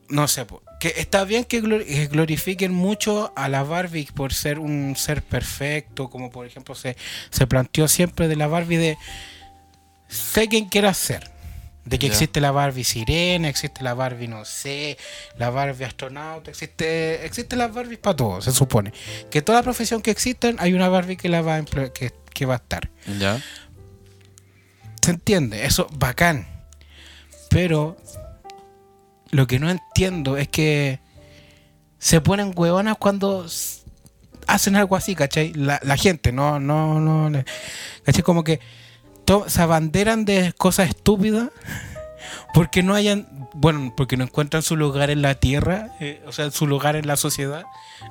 no sé, que está bien que glor- que glorifiquen mucho a la Barbie por ser un ser perfecto, como por ejemplo se, se planteó siempre de la Barbie de, sé quién quieras ser. De que
Ya.
existe la Barbie sirena, existe la Barbie, no sé, la Barbie astronauta, existe, existe las Barbies para todos, se supone. Que toda profesión que existen, hay una Barbie que la va a que, que va a estar.
Ya.
¿Se entiende? Eso, bacán. Pero lo que no entiendo es que se ponen huevonas cuando hacen algo así, ¿cachai? La, la gente, no, no, no. ¿Cachai? Como que se abanderan de cosas estúpidas porque no hayan, bueno, porque no encuentran su lugar en la tierra, eh, o sea, su lugar en la sociedad.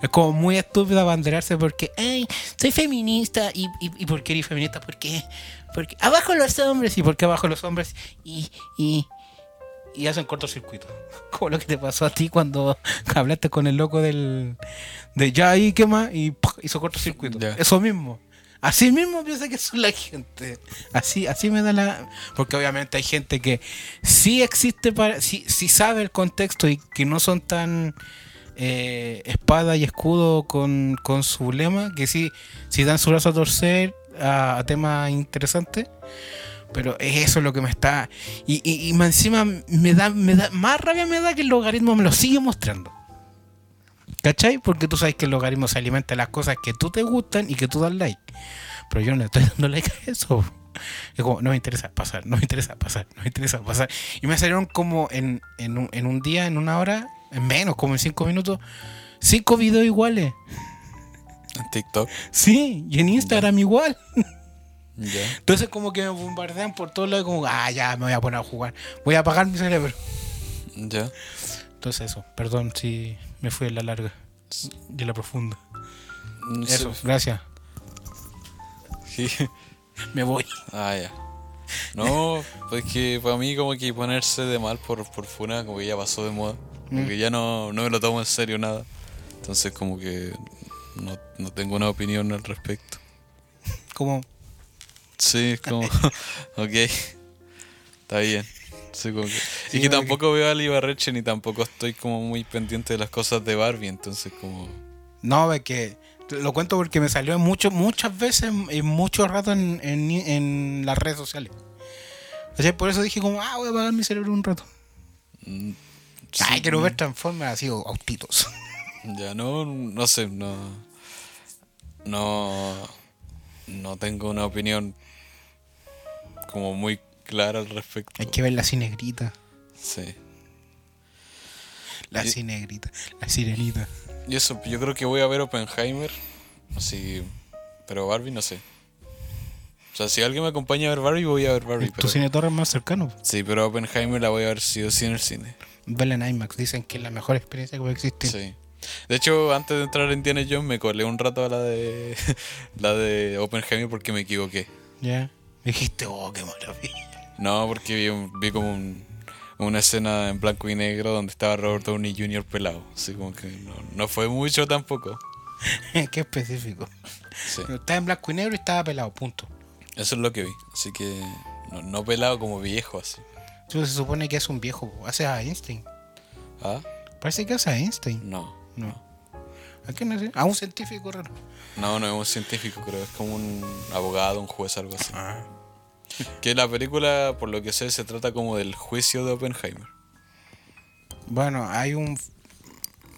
Es como muy estúpido abanderarse porque, ay, soy feminista. ¿Y, y, por qué eres feminista? Porque, porque abajo los hombres. ¿Y por qué abajo los hombres? Y, y, y hacen cortocircuito. Como lo que te pasó a ti cuando hablaste con el loco del. de ya ahí, ¿qué más? Y hizo cortocircuito. Eso mismo. Así mismo piensa que son la gente. Así, así me da la. Porque obviamente hay gente que sí existe para. sí, sí sabe el contexto y que no son tan eh, espada y escudo con, con su lema, que sí, sí dan su brazo a torcer a, a temas interesantes. Pero es eso lo que me está. Y, y, y más encima me da, me da. Más rabia me da que el logaritmo me lo sigue mostrando. ¿Cachai? Porque tú sabes que el logaritmo se alimenta de las cosas que tú te gustan y que tú das like. Pero yo no le estoy dando like a eso. Es como, no me interesa pasar, no me interesa pasar, no me interesa pasar. Y me salieron como en, en, un, en un día, en una hora, en menos, como en cinco minutos, cinco videos iguales.
En TikTok.
Sí, y en Instagram igual. Entonces como que me bombardean por todos lados, como, ah, ya me voy a poner a jugar. Voy a apagar mi cerebro.
Ya.
Entonces eso, perdón si me fui en la larga y en la profunda.
No sé.
Eso, gracias.
Sí.
Me voy.
Ah, ya. No, pues que para mí como que ponerse de mal por, por funa como que ya pasó de moda. Como
Mm.
que ya no, no me lo tomo en serio nada. Entonces como que no, no tengo una opinión al respecto.
Como,
Sí, es como... ok. Está bien. Sí, como que-
Sí,
y que tampoco veo a Ali Barreche ni tampoco estoy como muy pendiente de las cosas de Barbie, entonces como...
No, es que lo cuento porque me salió mucho, muchas veces y mucho rato en, en, en las redes sociales. O sea, por eso dije como, ah, voy a apagar mi cerebro un rato.
mm,
Ay,
sí,
quiero ver Transformers así, autitos.
Ya no, no sé, no... No... No tengo una opinión como muy clara al respecto.
Hay que ver la cinegrita.
Sí.
La
Y-
cinegrita. La sirenita.
Y eso, yo creo que voy a ver Oppenheimer. Así. Pero Barbie no sé. O sea, si alguien me acompaña a ver Barbie, voy a ver Barbie.
Tu
Pero,
cine torre más cercano.
sí, pero Oppenheimer la voy a ver sí o sí en el cine.
Vela en IMAX. Dicen que es la mejor experiencia que puede existir.
Sí. De hecho, antes de entrar en Indiana Jones, me colé un rato a la de. la de Oppenheimer porque me equivoqué.
Ya. Dijiste, oh, qué maravilla.
No, porque vi, un- vi como un- una escena en blanco y negro donde estaba Robert Downey Jr. pelado. Así como que no, no fue mucho tampoco.
qué específico.
Sí.
Estaba en blanco y negro y estaba pelado, punto.
Eso es lo que vi. Así que. No, no pelado como viejo así.
Entonces se supone que es un viejo. po. Hace a Einstein.
¿Ah?
Parece que hace a Einstein.
No.
No. ¿A quién hace? A un científico raro.
No, no es un científico, creo. Es como un abogado, un juez, algo así.
Ah.
Que la película, por lo que sé, se trata como del juicio de Oppenheimer.
Bueno, hay un.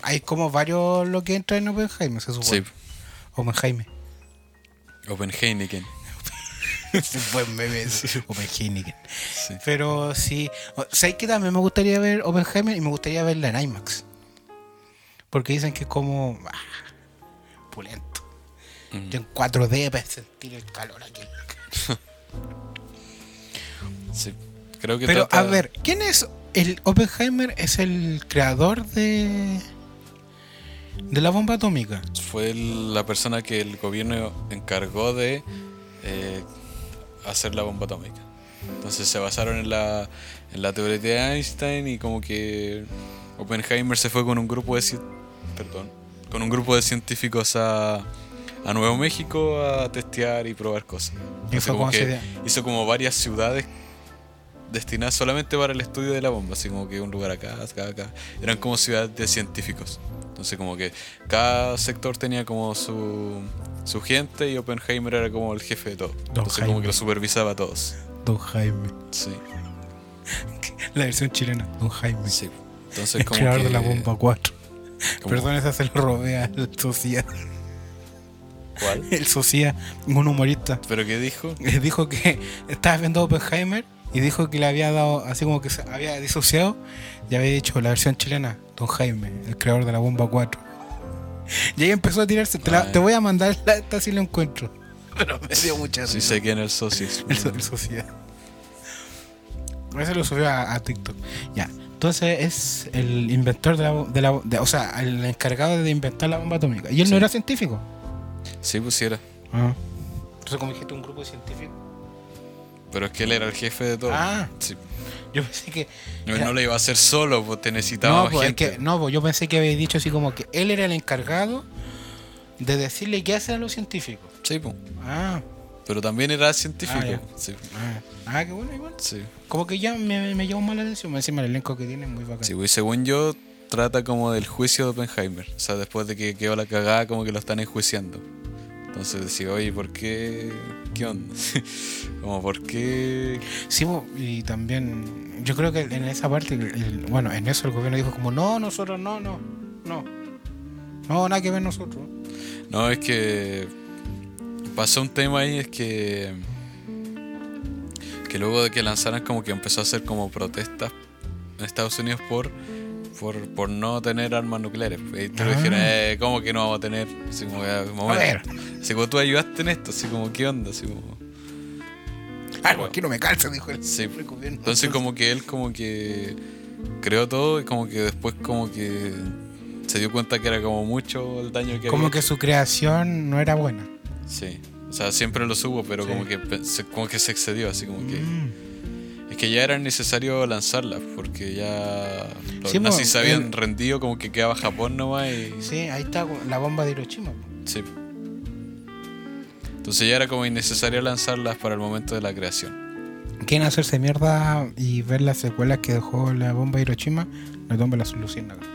Hay como varios lo que entra en Oppenheimer, se supone.
Sí.
Oppenheimer.
Oppenheimer.
Ese buen meme ese. Oppenheimer.
Sí.
Pero sí. o- ¿Sabes que también me gustaría ver Oppenheimer y me gustaría verla en IMAX? Porque dicen que es como. ah, pulento.
Mm.
En 4D para sentir el calor aquí.
Sí. Creo que
Pero
trata-
a ver, ¿quién es el Oppenheimer? Es el creador de. de la bomba atómica.
Fue la persona que el gobierno encargó de eh, hacer la bomba atómica. Entonces se basaron en la, en la teoría de Einstein y como que Oppenheimer se fue con un grupo de perdón, con un grupo de científicos a, a Nuevo México a testear y probar cosas.
Y fue
como que hizo como varias ciudades destinadas solamente para el estudio de la bomba, así como que un lugar acá, acá, acá. Eran como ciudades de científicos. Entonces como que cada sector tenía como su, su gente y Oppenheimer era como el jefe de todo. Entonces como que lo supervisaba a todos.
Don Jaime.
Sí,
La versión chilena, Don Jaime.
sí. Entonces
el
como que,
de la bomba 4.
como-
Perdón, esa se lo robé al Socia.
¿Cuál?
El Socia, un humorista.
¿Pero qué dijo?
eh, dijo que estaba viendo Oppenheimer y dijo que le había dado, así como que se había disociado y había dicho la versión chilena, Don Jaime, el creador de la bomba 4. Y ahí empezó a tirarse. Te, la-
Ah,
te voy a mandar la, esta si lo encuentro. Pero me dio mucha
Sí
risa.
sé quién es el socio.
El, el sociedad. Ese lo subió a, a TikTok. Ya. Entonces es el inventor de la, de la de- o sea, el encargado de inventar la bomba atómica. Y él
Sí.
no era científico.
Sí, pusiera.
Entonces, como dijiste, un grupo de científicos.
Pero es que él era el jefe de todo.
Ah.
Sí.
Yo pensé que.
No,
Era-
no lo iba a hacer solo, pues te necesitaba
No, pues, es
gente.
que, no, pues, yo pensé que había dicho así como que él era el encargado de decirle qué hacen los científicos.
Sí, pues.
Ah,
Pero también era científico.
Ah,
sí,
ah, ah, qué bueno, igual.
sí.
Como que ya me, me llamó más la atención. Encima el elenco que tiene es muy bacán.
Sí, pues, según yo, trata como del juicio de Oppenheimer. O sea, después de que quedó la cagada, como que lo están enjuiciando. Entonces decía, oye, ¿por qué? ¿Qué onda? como, ¿por qué?
Sí, y también yo creo que en esa parte, el- bueno, en eso el gobierno dijo como, no, nosotros no, no, no. No, nada que ver nosotros.
No, es que pasó un tema ahí, es que que luego de que lanzaran como que empezó a hacer como protestas en Estados Unidos por por, por no tener armas nucleares. Y te lo
Ah.
dijeron, eh, ¿cómo que no vamos a tener? Así como,
ver.
Así tú ayudaste en esto, así como, ¿qué onda? Así como,
Algo aquí no me calza, dijo el,
Sí. Entonces como que él como que creó todo y como que después como que se dio cuenta que era como mucho el daño que
como
había
que su creación no era buena.
Sí. O sea, siempre lo subo, pero
Sí.
como que como que se excedió, así como que
Mm.
Es que ya era necesario lanzarlas porque ya los
Sí,
nazis se habían
el-
rendido, como que quedaba Japón nomás y
Sí, ahí está la bomba de Hiroshima.
sí. Entonces ya era como innecesario lanzarlas para el momento de la creación.
quieren hacerse mierda y ver las secuelas que dejó la bomba de Hiroshima, bomba de la luciérnagas.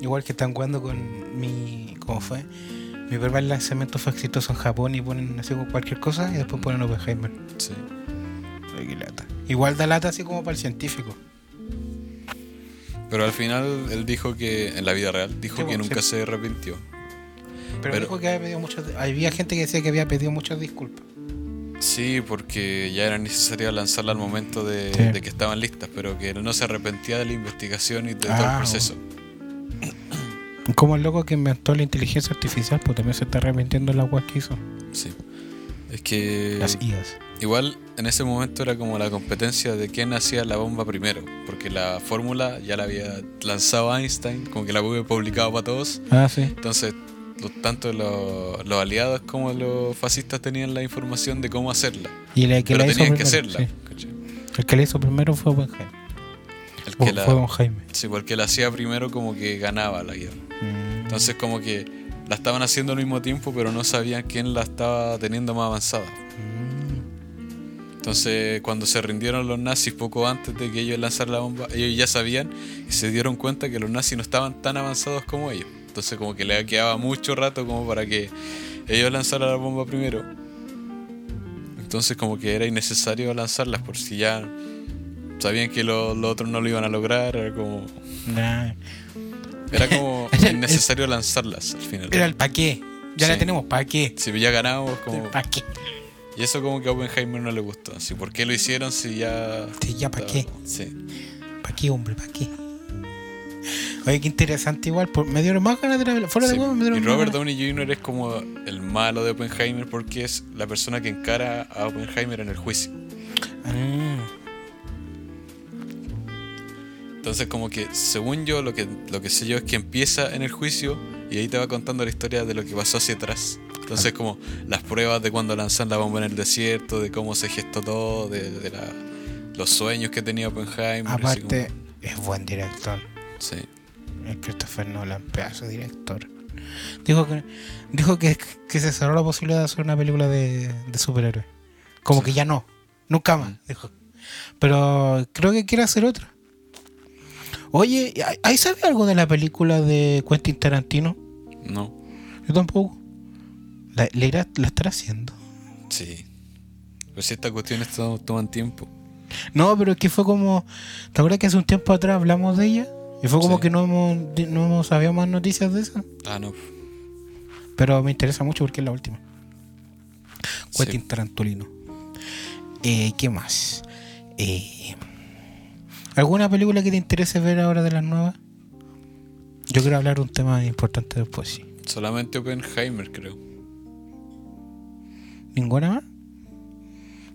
Igual que están jugando con mi. ¿Cómo fue? Mi primer lanzamiento fue exitoso en Japón y ponen así como cualquier cosa y después ponen Oppenheimer.
Sí.
Ay, qué lata. Igual da lata así como para el científico.
Pero al final él dijo que, en la vida real, dijo
Sí,
que nunca
sí.
se arrepintió.
Pero,
Pero-
dijo que había pedido muchas. Había gente que decía que había pedido muchas disculpas.
Sí, porque ya era necesario lanzarla al momento de,
Sí.
de que estaban listas, pero que él no se arrepentía de la investigación y de todo
Ah,
el proceso.
Como el loco que inventó la inteligencia artificial, pues también se está arrepintiendo de la agua que hizo.
Sí. Es que
Las IAs.
igual en ese momento era como la competencia de quién hacía la bomba primero, porque la fórmula ya la había lanzado Einstein, como que la había publicado para todos.
Ah, sí.
Entonces, tanto los, los aliados como los fascistas tenían la información de cómo hacerla.
Y el que
pero
la hizo
tenían que
primero,
hacerla.
El que la hizo primero fue Oppenheimer.
El
O
que la,
Fue Don Jaime.
sí, porque la hacía primero como que ganaba la guerra.
Mm.
Entonces como que la estaban haciendo al mismo tiempo, pero no sabían quién la estaba teniendo más avanzada.
Mm.
Entonces cuando se rindieron los nazis poco antes de que ellos lanzaran la bomba, ellos ya sabían y se dieron cuenta que los nazis no estaban tan avanzados como ellos. Entonces como que le quedaba mucho rato como para que ellos lanzaran la bomba primero. Entonces como que era innecesario lanzarlas por si ya sabían que lo- los otros no lo iban a lograr, era como...
Nah.
Era como innecesario lanzarlas al final.
Era el pa' qué. Ya la
Sí.
tenemos, ¿pa' qué?
Si ya ganamos, como...
¿Pa' qué?
Y eso como que a Oppenheimer no le gustó. Así, ¿Por qué lo hicieron si ya...
Sí, ya pa' qué.
Sí.
¿Pa' qué, hombre? ¿Pa' qué? Oye, qué interesante igual. Por, me dieron más ganas de la Fuera
Sí.
de huevo me
Y
dieron más
Robert. Downey Jr. es como el malo de Oppenheimer porque es la persona que encara a Oppenheimer en el juicio.
Ah,
Entonces como que, según yo, lo que, lo que sé yo es que empieza en el juicio y ahí te va contando la historia de lo que pasó hacia atrás. Entonces como las pruebas de cuando lanzan la bomba en el desierto, de cómo se gestó todo, de, de la- los sueños que tenía Oppenheimer.
aparte, es buen director.
sí.
Es Christopher Nolan, pedazo de director. Dijo que dijo que, que se cerró la posibilidad de hacer una película de, de superhéroes. Como
Sí.
que ya no. Nunca más,
Mm.
dijo. Pero creo que quiere hacer otra. Oye, ¿hay- ¿hay sabe algo de la película de Quentin Tarantino?
No.
Yo tampoco. La, la irá- la estará haciendo.
Sí. Pero si estas cuestiones to- toman tiempo.
No, pero es que fue como. ¿Te acuerdas que hace un tiempo atrás hablamos de ella? Y fue como
Sí.
que no hemos, no hemos sabido más noticias de esa.
Ah, no.
Pero me interesa mucho porque es la última.
Sí.
Quentin Tarantulino. Eh, ¿Qué más? Eh, ¿Alguna película que te interese ver ahora de las nuevas? Yo quiero hablar de un tema importante después, sí.
Solamente Oppenheimer, creo.
¿Ninguna más?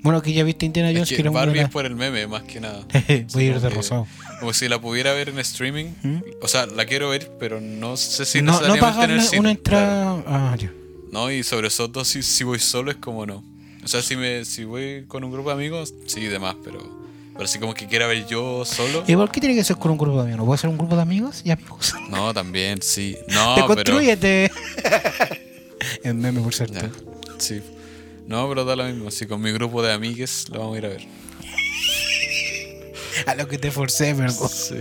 Bueno, que ya viste Indiana Jones,
Es
que
que Barbie es por el meme, más que nada.
Voy a ir de rosado.
Como si la pudiera ver en streaming.
¿Mm?
O sea, la quiero ver, pero no sé si
no, no
en
pagar
el
una,
cine.
una entrada. Ah, ya.
No, y sobre todo si, si voy solo es como no. O sea, si me si voy con un grupo de amigos, sí, demás, pero... Pero así como que quiera ver yo solo.
¿Y por qué tiene que ser con un grupo de amigos? ¿No puede ser un grupo de amigos y amigos?
No, también, sí. No,
Te construyete. es meme, por cierto.
Ya, sí. No, pero da lo mismo. Si con mi grupo de amigues lo vamos a ir a ver.
A lo que te forcé, perdón.
Sí.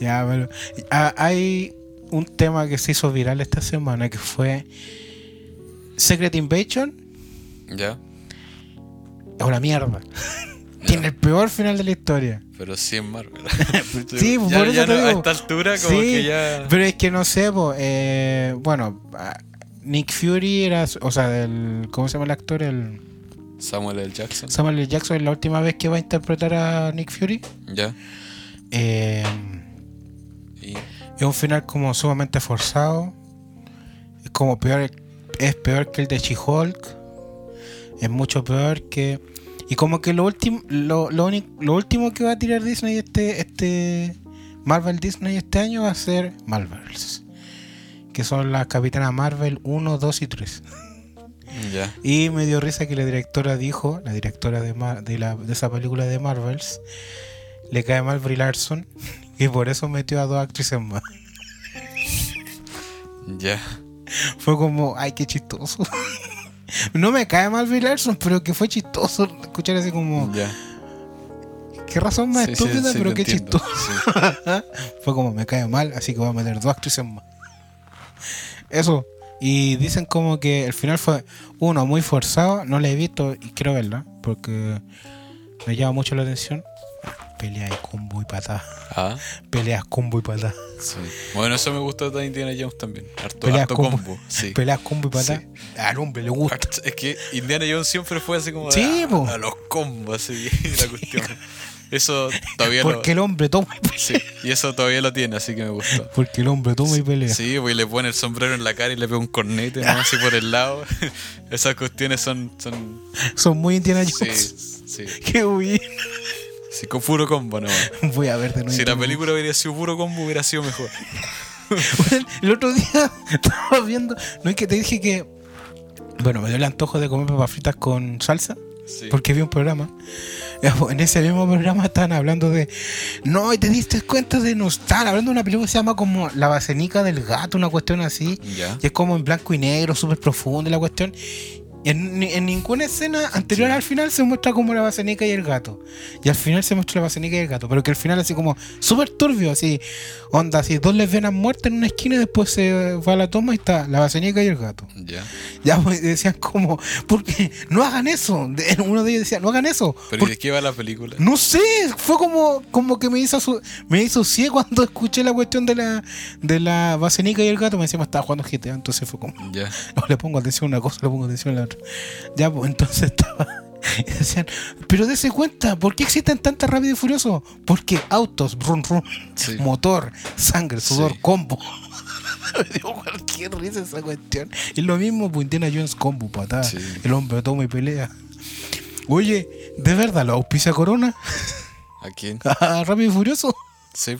Ya, pero ah, hay un tema que se hizo viral esta semana que fue Secret Invasion
¿Ya?
es una mierda. Tiene el peor final de la historia.
Pero sí en Marvel.
Sí,
ya,
por eso
ya
te
no- a esta altura como
Sí,
que ya...
Pero es que no sé, po, eh, bueno, ah, Nick Fury era, o sea, el, ¿cómo se llama el actor? El
Samuel L. Jackson.
Samuel L. Jackson es la última vez que va a interpretar a Nick Fury.
Ya.
Eh,
Y
es un final como sumamente forzado. Es como peor, es peor que el de She-Hulk. Es mucho peor que. Y como que lo último, lo, lo, único- lo último que va a tirar Disney este, este Marvel Disney este año va a ser Marvels. Que son las Capitanas Marvel 1, 2 y 3.
ya.
Y me dio risa que la directora dijo, la directora de, Mar- de, la, de esa película de Marvels, le cae mal Brie Larson y por eso metió a dos actrices más.
Ya.
Fue como, ay, qué chistoso. No me cae mal Bill Larson, pero que fue chistoso escuchar así como.
Ya.
Qué razón más
Sí,
estúpida,
sí,
pero qué
entiendo.
chistoso. fue como me cae mal, así que voy a meter dos actrices más. Eso. Y dicen como que el final fue uno muy forzado, no la he visto y quiero verla porque me llama mucho la atención. Pelea de combo y patada.
Ah,
Peleas combo y patada.
sí. Bueno, eso me gustó de Indiana Jones también. Harto,
Peleas
harto
combo.
combo. Sí.
Peleas combo y patada. Al hombre le gusta.
Es que Indiana Jones siempre fue así como
Sí,
a, los combos, así, la cuestión. Eso todavía
Porque el hombre toma y pelea.
Sí, y eso todavía lo tiene, así que me gustó.
Porque el hombre toma y pelea.
Sí, pues y le pone el sombrero en la cara y le pega un cornete. Así por el lado. Esas cuestiones son. son
Son muy Indiana
sí,
Jones.
sí.
Qué bien.
Sí, con puro combo, no.
Voy a ver de nuevo.
Si la película hubiera sido puro combo, hubiera sido mejor.
Bueno, el otro día estaba viendo, no es que te dije que, bueno, me dio el antojo de comer papas fritas con salsa,
Sí.
porque vi un programa. Pues, En ese mismo programa estaban hablando de, no, y te diste cuenta de, no, estaban hablando de una película que se llama como La Basenica del Gato, una cuestión así,
Ya.
y es como en blanco y negro, súper profundo la cuestión. En, en ninguna escena anterior al final se muestra como la basenica y el gato. Y al final se muestra la basenica y el gato. Pero que al final así como súper turbio, así, onda, así, dos lesbianas muertas en una esquina y después se va a la toma y está la basenica y el gato.
Ya.
Ya pues, decían como, porque no hagan eso. Uno de ellos decía, no hagan eso.
Pero ¿y de qué va la película?
no sé, fue como, como que me hizo su, me hizo ciego cuando escuché la cuestión de la, de la basenica y el gato. Me decía, me estaba jugando GTA, entonces fue como.
Ya.
No le pongo atención a una cosa, le pongo atención a la Ya, pues entonces estaba. Y decían, pero dése cuenta, ¿por qué existen tantas rápido y furioso? Porque autos, run,
Sí.
motor, sangre, sudor,
Sí.
combo. Me dio cualquier risa esa cuestión. Y lo mismo, pues Indiana Jones combo, patada.
Sí.
El hombre toma y pelea. Oye, ¿de verdad lo auspicia Corona?
¿A quién?
¿A Rápido y Furioso?
Sí.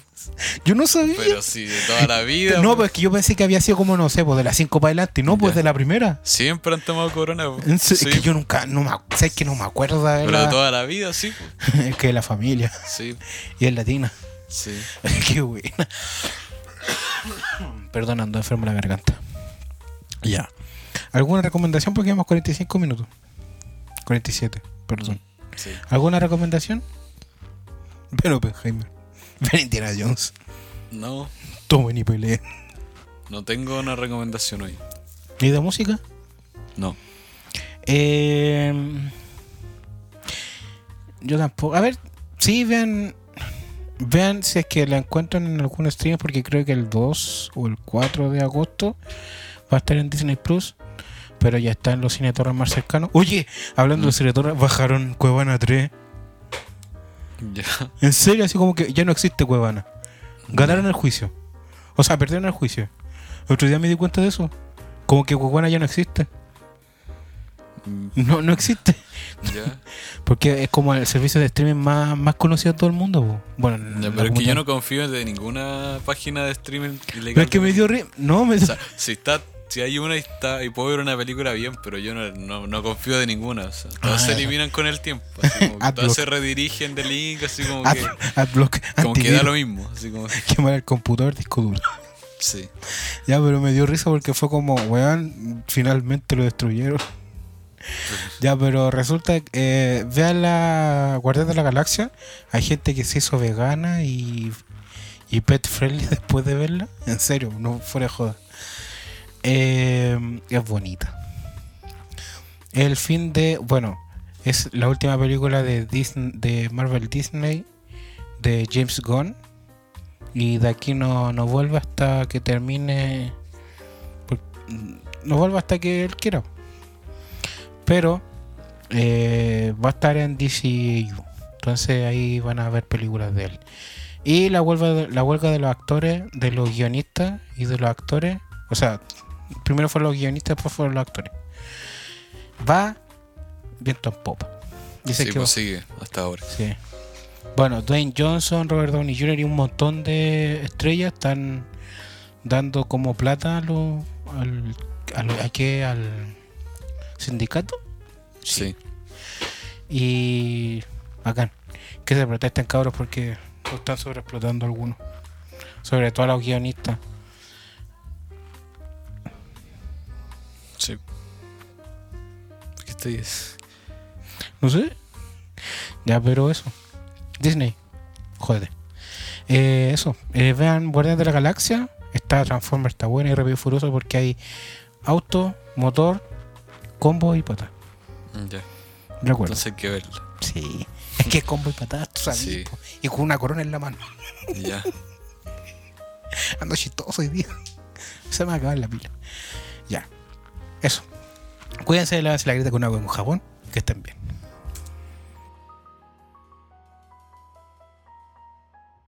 Yo no sabía.
Pero sí, de toda la vida.
no,
pues.
pues es que yo pensé que había sido como, no sé, pues de las 5 para adelante. No, pues
Ya.
de la primera.
Siempre han tomado corona. pues. Sí.
Es que yo nunca, no me, acu- ¿sabes que no me acuerdo de
Pero de
la,
toda la vida, sí. pues.
es que la familia
Sí,
y es latina.
sí.
Qué buena. Perdón, ando enfermo la garganta. Ya. ¿Alguna recomendación? Porque llevamos 45 minutos. 47, perdón.
sí.
¿Alguna recomendación? Ven Oppenheimer. Ven Indiana Jones.
No,
Tomen y peleen.
no tengo una recomendación hoy.
¿Y de música?
No.
Eh, yo tampoco. A ver, sí, vean. Vean si es que la encuentran en algún stream, porque creo que el 2 o el 4 de agosto va a estar en Disney Plus. Pero ya está en los cine Torres más cercanos. Oye, hablando de cine Torres, bajaron Cuevana 3.
Ya.
En serio, así como que ya no existe Cuevana. Ganaron el juicio. O sea, perdieron el juicio. El otro día me di cuenta de eso. Como que Cuevana ya no existe. No, no existe.
Ya.
Porque es como el servicio de streaming más, más conocido de todo el mundo. po. Bueno, en
Ya, pero es que yo no confío de ninguna página de streaming ilegal.
Pero es que me dio ri- No, me
O sea, si está, si hay una y está y puedo ver una película bien, pero yo no, no, no confío de ninguna. O sea, todas
Ah,
se eliminan con el tiempo. Así como que
Adblock.
todas se redirigen de link, así como
Ad-
que,
Adblock,
como que da lo mismo. Así como,
quemar el computador, disco duro.
sí.
Ya, pero me dio risa porque fue como, weón, finalmente lo destruyeron. Ya, pero resulta que eh, vean la Guardián de la Galaxia. Hay gente que se hizo vegana y, y pet friendly después de verla. En serio, no fuera de joda. Eh, es bonita. El fin de. Bueno, es la última película de, de Marvel Disney de James Gunn. Y de aquí no, no vuelve hasta que termine. No vuelve hasta que él quiera. Pero eh, va a estar en DCU. Entonces ahí van a ver películas de él. Y la huelga, de, la huelga de los actores, de los guionistas y de los actores. O sea, primero fueron los guionistas, después fueron los actores. Va viento en popa. Dice
Sí,
que
pues sigue hasta ahora.
Sí. Bueno, Dwayne Johnson, Robert Downey Jr. y un montón de estrellas están dando como plata a lo, al, a lo- ¿a qué? al sindicato.
Sí.
Y bacán. Que se protesten cabros porque lo están sobreexplotando algunos. Sobre todo a los guionistas.
Viste?
No sé. Ya, pero eso. Disney. Jódete. Eh, eso. Eh, vean Guardianes de la Galaxia. Está Transformers, está buena y Rápido y Furioso porque hay auto, motor, combo y pata.
Ya.
Recuerdo.
Entonces hay que verla.
Sí. Es que es combo y patadas, tú sabes.
Sí.
po. Y con una corona en la mano.
Ya.
Ando chistoso hoy día. Se me va a acabar la pila. Ya. Eso. Cuídense de lavarse la grita con agua y con jabón. Que estén bien.